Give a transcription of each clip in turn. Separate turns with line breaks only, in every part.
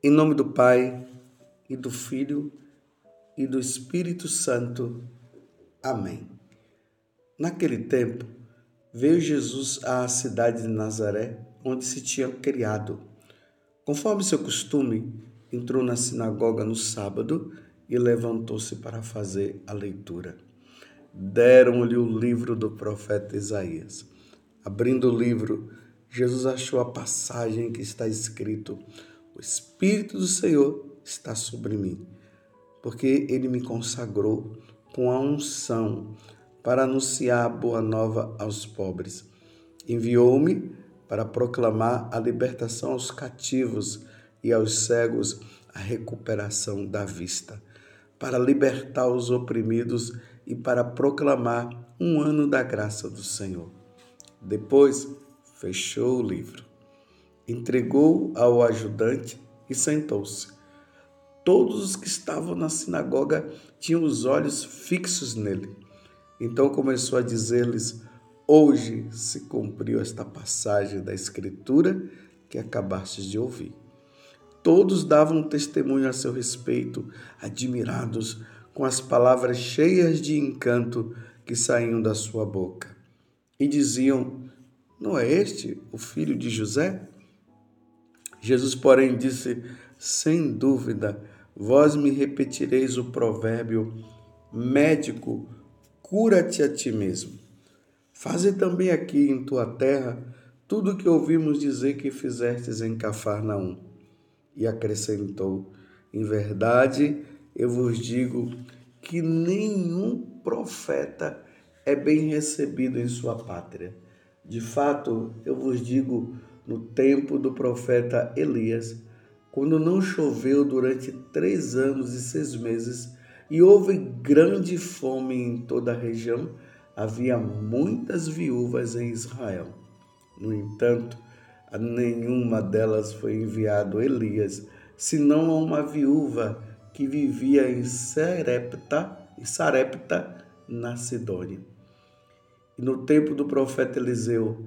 Em nome do Pai, e do Filho, e do Espírito Santo. Amém. Naquele tempo, veio Jesus à cidade de Nazaré, onde se tinha criado. Conforme seu costume, entrou na sinagoga no sábado e levantou-se para fazer a leitura. Deram-lhe o livro do profeta Isaías. Abrindo o livro, Jesus achou a passagem que está escrito: O Espírito do Senhor está sobre mim, porque ele me consagrou com a unção para anunciar a boa nova aos pobres. Enviou-me para proclamar a libertação aos cativos e aos cegos a recuperação da vista, para libertar os oprimidos e para proclamar um ano da graça do Senhor. Depois fechou o livro, entregou ao ajudante e sentou-se. Todos os que estavam na sinagoga tinham os olhos fixos nele. Então começou a dizer-lhes: Hoje se cumpriu esta passagem da Escritura que acabastes de ouvir. Todos davam testemunho a seu respeito, admirados com as palavras cheias de encanto que saíam da sua boca. E diziam: Não é este o filho de José? Jesus, porém, disse: Sem dúvida, vós me repetireis o provérbio: Médico, cura-te a ti mesmo. Faze também aqui em tua terra tudo o que ouvimos dizer que fizestes em Cafarnaum. E acrescentou: Em verdade, eu vos digo que nenhum profeta é bem recebido em sua pátria. De fato, eu vos digo, no tempo do profeta Elias, quando não choveu durante três anos e seis meses e houve grande fome em toda a região, havia muitas viúvas em Israel. No entanto, a nenhuma delas foi enviado Elias, senão a uma viúva que vivia em Sarepta, em Sarepta, na Sidônia. E no tempo do profeta Eliseu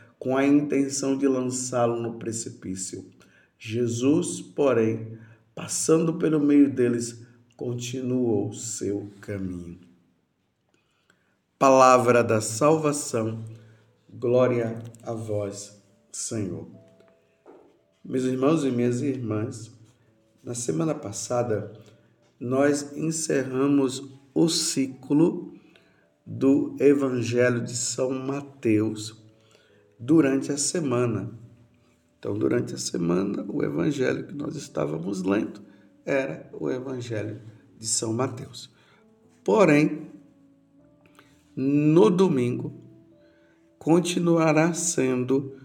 com a intenção de lançá-lo no precipício. Jesus, porém, passando pelo meio deles, continuou seu caminho. Palavra da salvação, glória a vós, Senhor. Meus irmãos e minhas irmãs, na semana passada nós encerramos o ciclo do Evangelho de São Mateus durante a semana. Então, durante a semana, o evangelho que nós estávamos lendo era o evangelho de São Mateus. Porém, no domingo, continuará sendo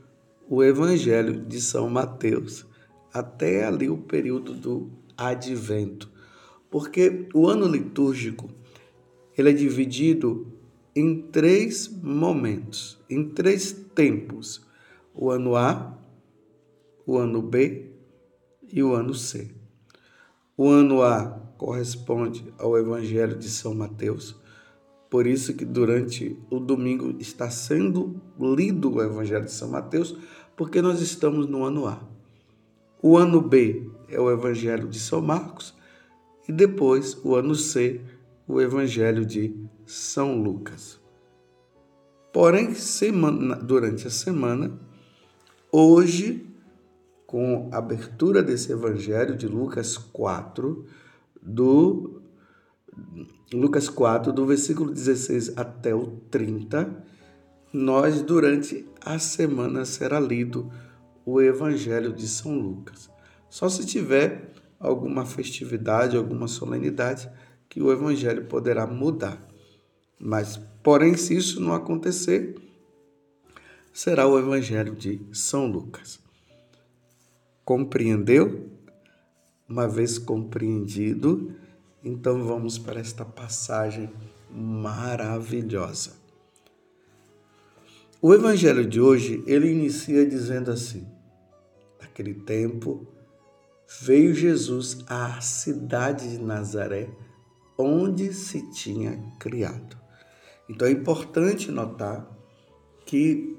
o evangelho de São Mateus, até ali o período do advento. Porque o ano litúrgico, ele é dividido em três momentos, em três tempos: o ano A, o ano B e o ano C. O ano A corresponde ao Evangelho de São Mateus, por isso que durante o domingo está sendo lido o Evangelho de São Mateus, porque nós estamos no ano A. O ano B é o Evangelho de São Marcos e depois o ano C, o Evangelho de São Lucas. Porém, semana, durante a semana, hoje com a abertura desse evangelho de Lucas 4, do Lucas 4, do versículo 16 até o 30, nós durante a semana será lido o evangelho de São Lucas. Só se tiver alguma festividade, alguma solenidade que o evangelho poderá mudar. Mas, porém, se isso não acontecer, será o evangelho de São Lucas. Compreendeu? uma vez compreendido, então vamos para esta passagem maravilhosa. O evangelho de hoje, ele inicia dizendo assim: Naquele tempo, veio Jesus à cidade de Nazaré, onde se tinha criado. Então é importante notar que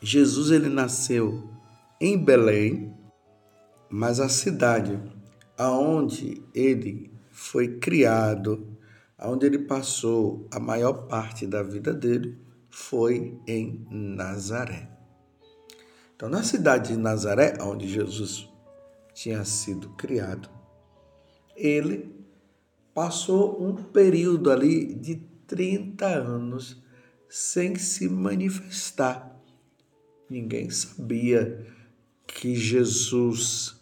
Jesus ele nasceu em Belém, mas a cidade aonde ele foi criado, aonde ele passou a maior parte da vida dele, foi em Nazaré. Então, na cidade de Nazaré, onde Jesus tinha sido criado, ele passou um período ali de 30 anos sem se manifestar. Ninguém sabia que Jesus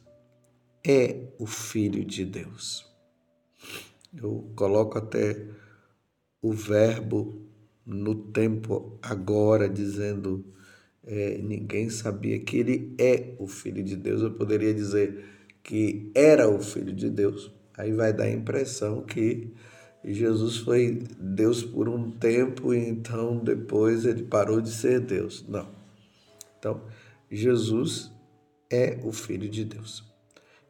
é o Filho de Deus. Eu coloco até o verbo no tempo agora, dizendo é, ninguém sabia que ele é o Filho de Deus. Eu poderia dizer que era o Filho de Deus. Aí vai dar a impressão que Jesus foi Deus por um tempo e então depois ele parou de ser Deus. Não. Então, Jesus é o Filho de Deus.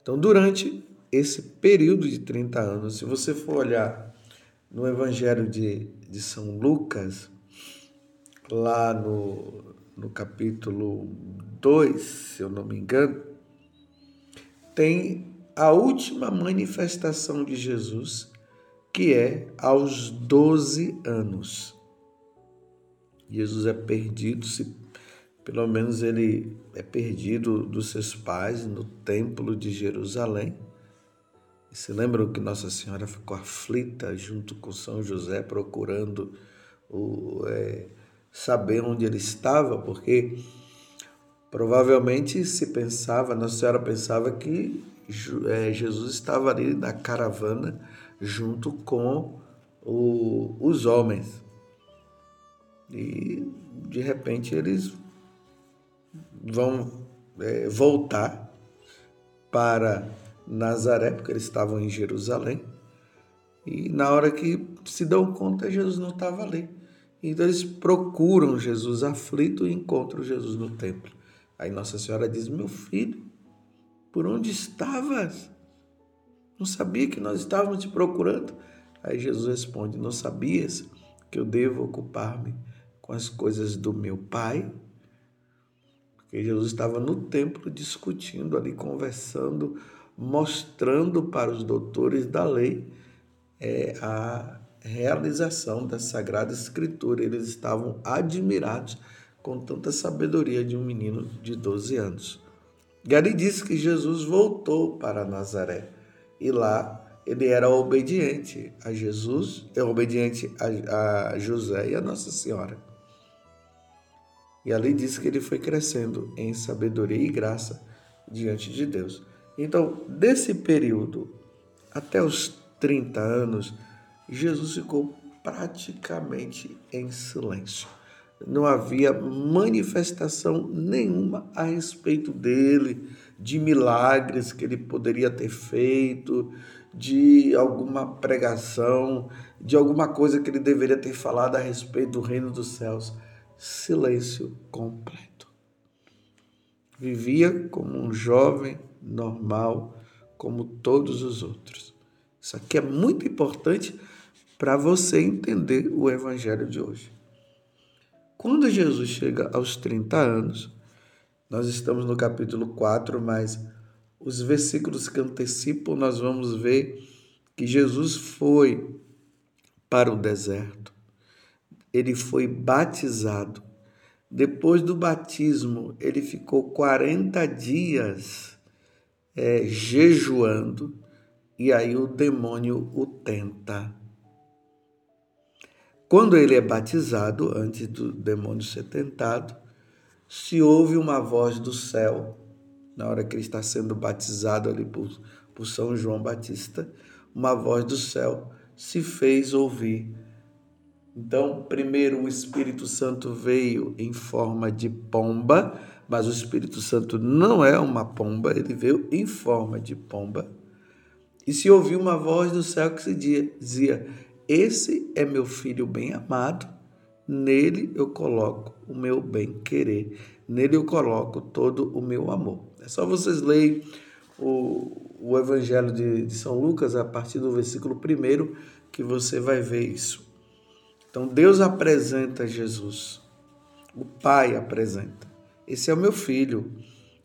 Então, durante esse período de 30 anos, se você for olhar no Evangelho de, de São Lucas, lá no, no capítulo 2, se eu não me engano, tem a última manifestação de Jesus, que é aos 12 anos. Jesus é perdido, se pelo menos ele é perdido dos seus pais no templo de Jerusalém. E se lembram que Nossa Senhora ficou aflita junto com São José, procurando o, é, saber onde ele estava, porque provavelmente se pensava, Nossa Senhora pensava que é, Jesus estava ali na caravana junto com o, os homens. E de repente eles vão é, voltar para Nazaré, porque eles estavam em Jerusalém. E na hora que se dão conta, Jesus não estava ali. Então eles procuram Jesus aflito e encontram Jesus no templo. Aí Nossa Senhora diz: Meu filho, por onde estavas? Não sabia que nós estávamos te procurando? Aí Jesus responde: Não sabias que eu devo ocupar-me com as coisas do meu Pai? Porque Jesus estava no templo discutindo ali, conversando, mostrando para os doutores da lei é, a realização da Sagrada Escritura. Eles estavam admirados com tanta sabedoria de um menino de 12 anos. Gary disse que Jesus voltou para Nazaré e lá ele era obediente a Jesus, é obediente a, a José e a Nossa Senhora. E ali diz que ele foi crescendo em sabedoria e graça diante de Deus. Então, desse período até os 30 anos, Jesus ficou praticamente em silêncio. Não havia manifestação nenhuma a respeito dele, de milagres que ele poderia ter feito, de alguma pregação, de alguma coisa que ele deveria ter falado a respeito do reino dos céus silêncio completo. Vivia como um jovem normal, como todos os outros. Isso aqui é muito importante para você entender o evangelho de hoje. Quando Jesus chega aos 30 anos, nós estamos no capítulo 4, mas os versículos que antecipam, nós vamos ver que Jesus foi para o deserto ele foi batizado. Depois do batismo, ele ficou 40 dias é, jejuando e aí o demônio o tenta. Quando ele é batizado, antes do demônio ser tentado, se ouve uma voz do céu, na hora que ele está sendo batizado ali por, por São João Batista, uma voz do céu se fez ouvir então, primeiro o Espírito Santo veio em forma de pomba, mas o Espírito Santo não é uma pomba, ele veio em forma de pomba. E se ouviu uma voz do céu que se dizia: Esse é meu filho bem amado, nele eu coloco o meu bem-querer, nele eu coloco todo o meu amor. É só vocês lerem o, o Evangelho de, de São Lucas, a partir do versículo 1, que você vai ver isso. Então Deus apresenta Jesus, o Pai apresenta. Esse é o meu filho,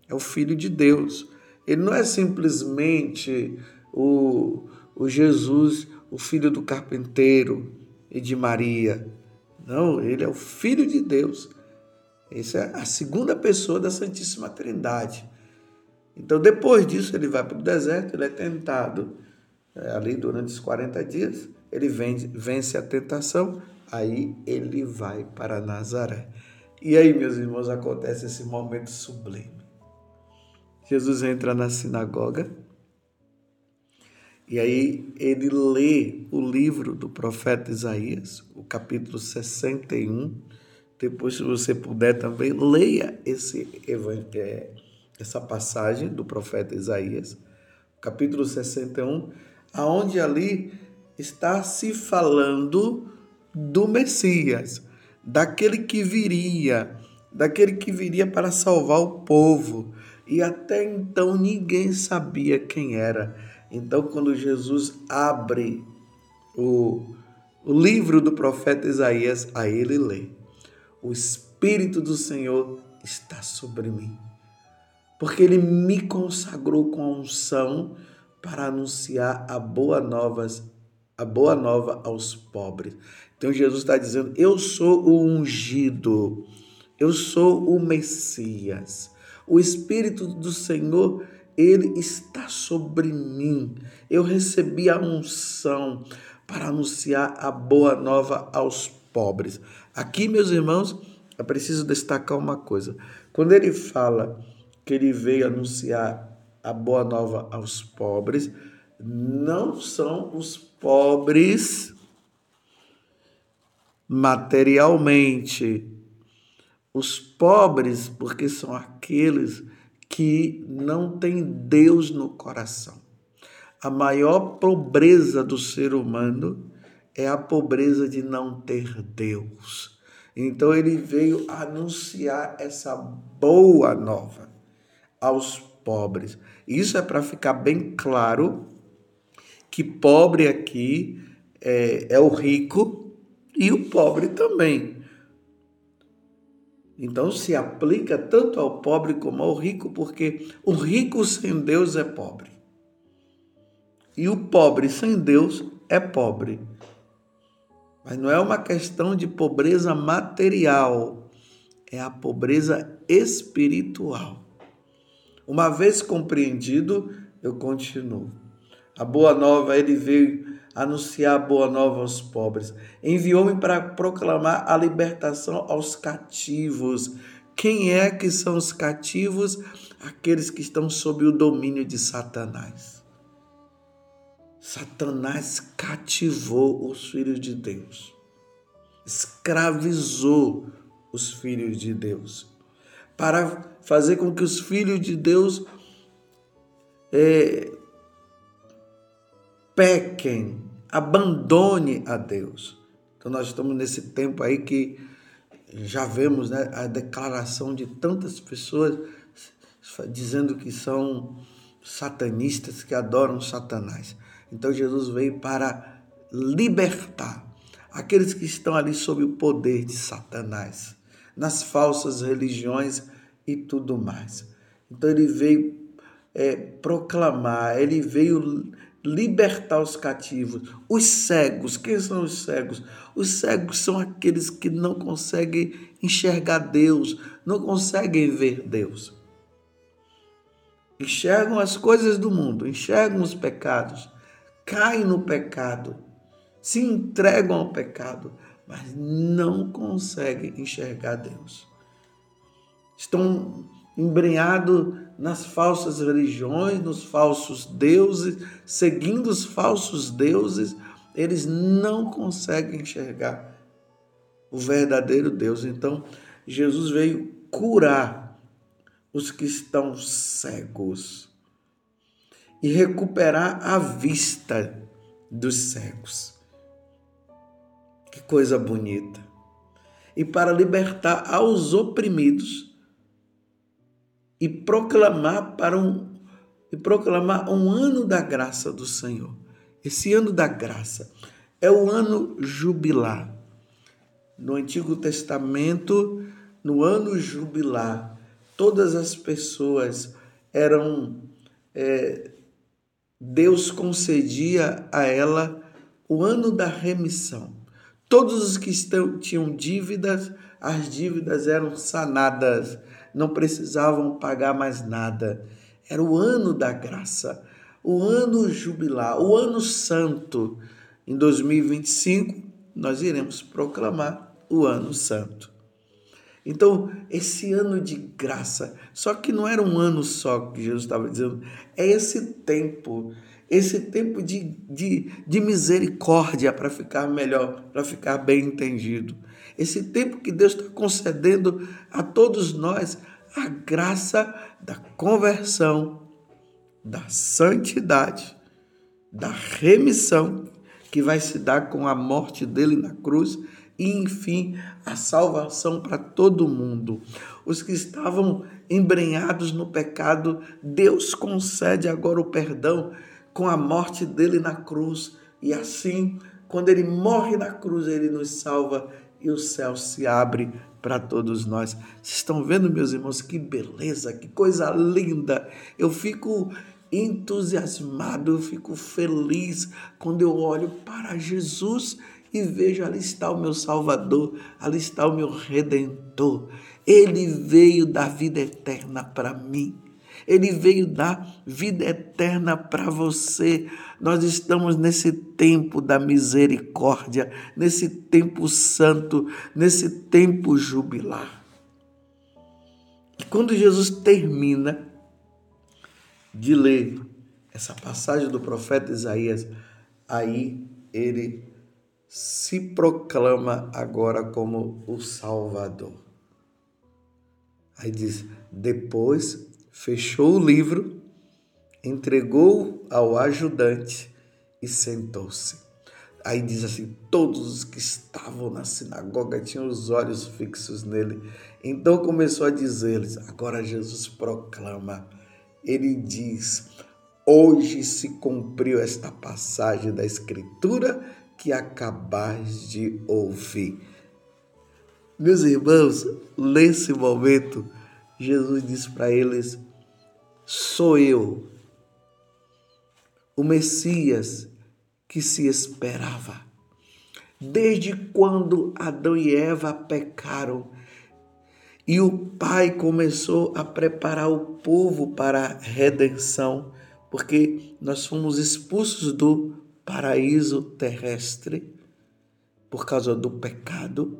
é o filho de Deus. Ele não é simplesmente o, o Jesus, o filho do carpinteiro e de Maria. Não, ele é o filho de Deus. Essa é a segunda pessoa da Santíssima Trindade. Então, depois disso, ele vai para o deserto, ele é tentado é, ali durante os 40 dias, ele vence, vence a tentação, aí ele vai para Nazaré. E aí, meus irmãos, acontece esse momento sublime. Jesus entra na sinagoga e aí ele lê o livro do profeta Isaías, o capítulo 61. Depois, se você puder também, leia esse essa passagem do profeta Isaías, capítulo 61, aonde ali está se falando do Messias, daquele que viria, daquele que viria para salvar o povo. E até então ninguém sabia quem era. Então, quando Jesus abre o, o livro do profeta Isaías, a ele lê: O Espírito do Senhor está sobre mim porque ele me consagrou com a unção para anunciar a boa nova, a boa nova aos pobres. Então Jesus está dizendo: Eu sou o ungido, eu sou o Messias. O Espírito do Senhor, ele está sobre mim. Eu recebi a unção para anunciar a boa nova aos pobres. Aqui, meus irmãos, é preciso destacar uma coisa. Quando ele fala que ele veio anunciar a boa nova aos pobres, não são os pobres materialmente. Os pobres, porque são aqueles que não têm Deus no coração. A maior pobreza do ser humano é a pobreza de não ter Deus. Então ele veio anunciar essa boa nova aos pobres. Isso é para ficar bem claro que pobre aqui é, é o rico e o pobre também. Então se aplica tanto ao pobre como ao rico, porque o rico sem Deus é pobre. E o pobre sem Deus é pobre. Mas não é uma questão de pobreza material, é a pobreza espiritual. Uma vez compreendido, eu continuo. A boa nova, ele veio anunciar boa nova aos pobres. Enviou-me para proclamar a libertação aos cativos. Quem é que são os cativos? Aqueles que estão sob o domínio de Satanás. Satanás cativou os filhos de Deus, escravizou os filhos de Deus para fazer com que os filhos de Deus é, pequem, abandone a Deus. Então nós estamos nesse tempo aí que já vemos né, a declaração de tantas pessoas dizendo que são satanistas, que adoram Satanás. Então Jesus veio para libertar aqueles que estão ali sob o poder de Satanás nas falsas religiões e tudo mais. Então ele veio é, proclamar, ele veio libertar os cativos, os cegos. Quem são os cegos? Os cegos são aqueles que não conseguem enxergar Deus, não conseguem ver Deus. Enxergam as coisas do mundo, enxergam os pecados, caem no pecado, se entregam ao pecado, mas não conseguem enxergar Deus. Estão embrenhados nas falsas religiões, nos falsos deuses, seguindo os falsos deuses, eles não conseguem enxergar o verdadeiro Deus. Então, Jesus veio curar os que estão cegos e recuperar a vista dos cegos. Que coisa bonita! E para libertar aos oprimidos e proclamar para um e proclamar um ano da graça do Senhor. Esse ano da graça é o ano jubilar. No Antigo Testamento, no ano jubilar, todas as pessoas eram. É, Deus concedia a ela o ano da remissão. Todos os que tinham dívidas, as dívidas eram sanadas, não precisavam pagar mais nada. Era o ano da graça, o ano jubilar, o ano santo. Em 2025, nós iremos proclamar o ano santo. Então, esse ano de graça, só que não era um ano só que Jesus estava dizendo, é esse tempo, esse tempo de, de, de misericórdia para ficar melhor, para ficar bem entendido. Esse tempo que Deus está concedendo a todos nós a graça da conversão, da santidade, da remissão que vai se dar com a morte dele na cruz e, enfim, a salvação para todo mundo. Os que estavam embrenhados no pecado, Deus concede agora o perdão com a morte dele na cruz. E assim, quando ele morre na cruz, ele nos salva e o céu se abre para todos nós. Vocês estão vendo, meus irmãos, que beleza, que coisa linda. Eu fico entusiasmado, eu fico feliz quando eu olho para Jesus e vejo ali está o meu Salvador, ali está o meu Redentor. Ele veio dar vida eterna para mim. Ele veio dar vida eterna para você. Nós estamos nesse tempo da misericórdia, nesse tempo santo, nesse tempo jubilar. E quando Jesus termina de ler essa passagem do profeta Isaías, aí ele se proclama agora como o Salvador. Aí diz: depois fechou o livro, entregou ao ajudante e sentou-se. Aí diz assim: todos os que estavam na sinagoga tinham os olhos fixos nele. Então começou a dizer-lhes: agora Jesus proclama. Ele diz: hoje se cumpriu esta passagem da Escritura que acabais de ouvir. Meus irmãos, nesse momento, Jesus disse para eles: Sou eu, o Messias que se esperava. Desde quando Adão e Eva pecaram e o Pai começou a preparar o povo para a redenção, porque nós fomos expulsos do paraíso terrestre por causa do pecado.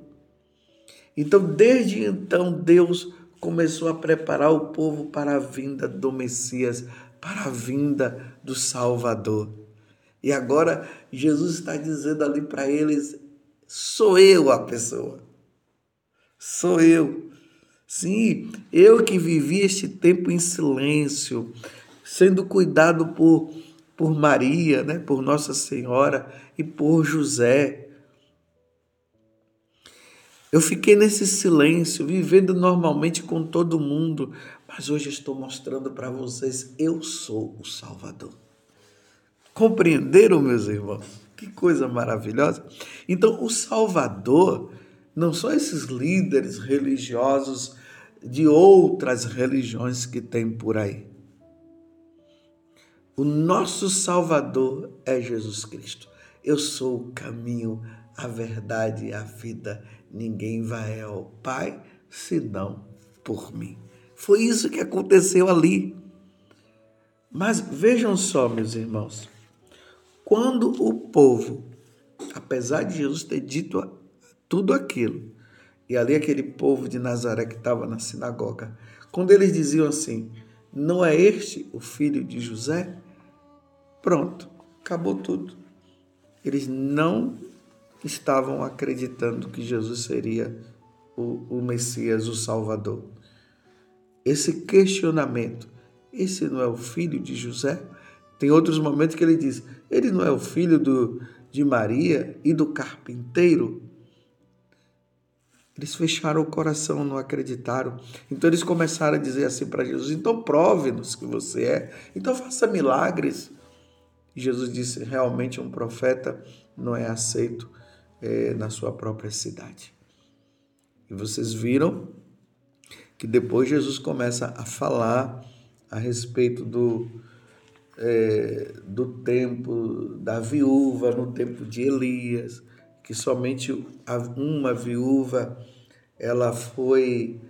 Então, desde então, Deus começou a preparar o povo para a vinda do Messias, para a vinda do Salvador. E agora Jesus está dizendo ali para eles: sou eu a pessoa. Sou eu. Sim, eu que vivi este tempo em silêncio, sendo cuidado por por Maria, né, por Nossa Senhora e por José. Eu fiquei nesse silêncio, vivendo normalmente com todo mundo, mas hoje estou mostrando para vocês, eu sou o Salvador. Compreenderam, meus irmãos? Que coisa maravilhosa. Então, o Salvador não são esses líderes religiosos de outras religiões que tem por aí. O nosso Salvador é Jesus Cristo. Eu sou o caminho, a verdade e a vida. Ninguém vai ao Pai senão por mim. Foi isso que aconteceu ali. Mas vejam só, meus irmãos, quando o povo, apesar de Jesus ter dito tudo aquilo, e ali aquele povo de Nazaré que estava na sinagoga, quando eles diziam assim: Não é este o filho de José? Pronto, acabou tudo. Eles não estavam acreditando que Jesus seria o, o Messias, o Salvador. esse questionamento: esse não é o filho de José? Tem outros momentos que ele diz: ele não é o filho do, de Maria e do carpinteiro? Eles fecharam o coração, não acreditaram. Então eles começaram a dizer assim para Jesus: então prove-nos que você é, então faça milagres. Jesus disse: realmente um profeta não é aceito é, na sua própria cidade. E vocês viram que depois Jesus começa a falar a respeito do, é, do tempo da viúva, no tempo de Elias, que somente uma viúva ela foi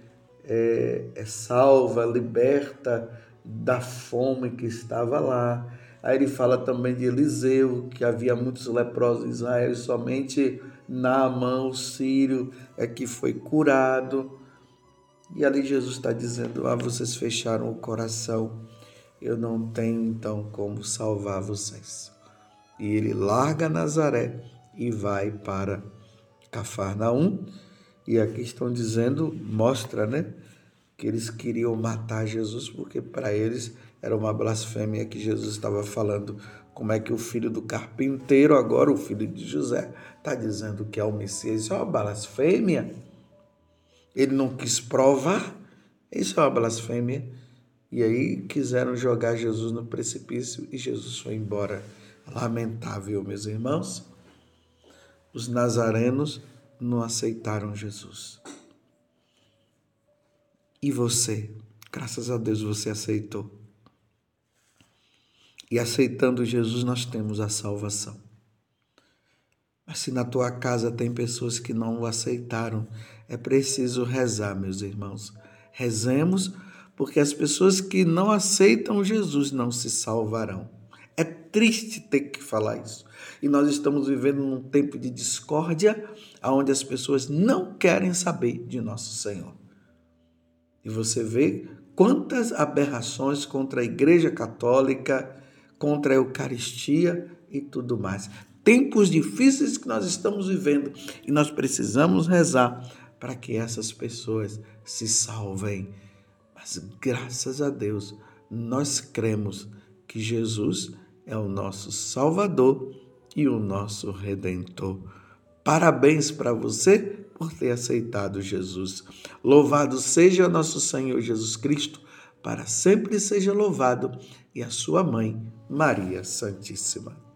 é, é, salva, liberta da fome que estava lá. Aí ele fala também de Eliseu, que havia muitos leprosos em Israel, somente Naamã, o sírio, é que foi curado. E ali Jesus está dizendo: Ah, vocês fecharam o coração, eu não tenho então como salvar vocês. E ele larga Nazaré e vai para Cafarnaum. E aqui estão dizendo, mostra, né, que eles queriam matar Jesus porque para eles era uma blasfêmia que Jesus estava falando. Como é que o filho do carpinteiro, agora o filho de José, está dizendo que é o Messias? Isso é uma blasfêmia. Ele não quis provar. Isso é uma blasfêmia. E aí quiseram jogar Jesus no precipício e Jesus foi embora. Lamentável, meus irmãos os nazarenos não aceitaram Jesus. E você, graças a Deus, você aceitou. E aceitando Jesus, nós temos a salvação. Mas se na tua casa tem pessoas que não o aceitaram, é preciso rezar, meus irmãos. Rezemos, porque as pessoas que não aceitam Jesus não se salvarão. É triste ter que falar isso. E nós estamos vivendo num tempo de discórdia, onde as pessoas não querem saber de nosso Senhor. E você vê quantas aberrações contra a Igreja Católica, contra a Eucaristia e tudo mais. Tempos difíceis que nós estamos vivendo e nós precisamos rezar para que essas pessoas se salvem. Mas graças a Deus, nós cremos que Jesus é o nosso Salvador e o nosso Redentor. Parabéns para você por ter aceitado Jesus. Louvado seja nosso Senhor Jesus Cristo, para sempre seja louvado, e a sua mãe, Maria Santíssima.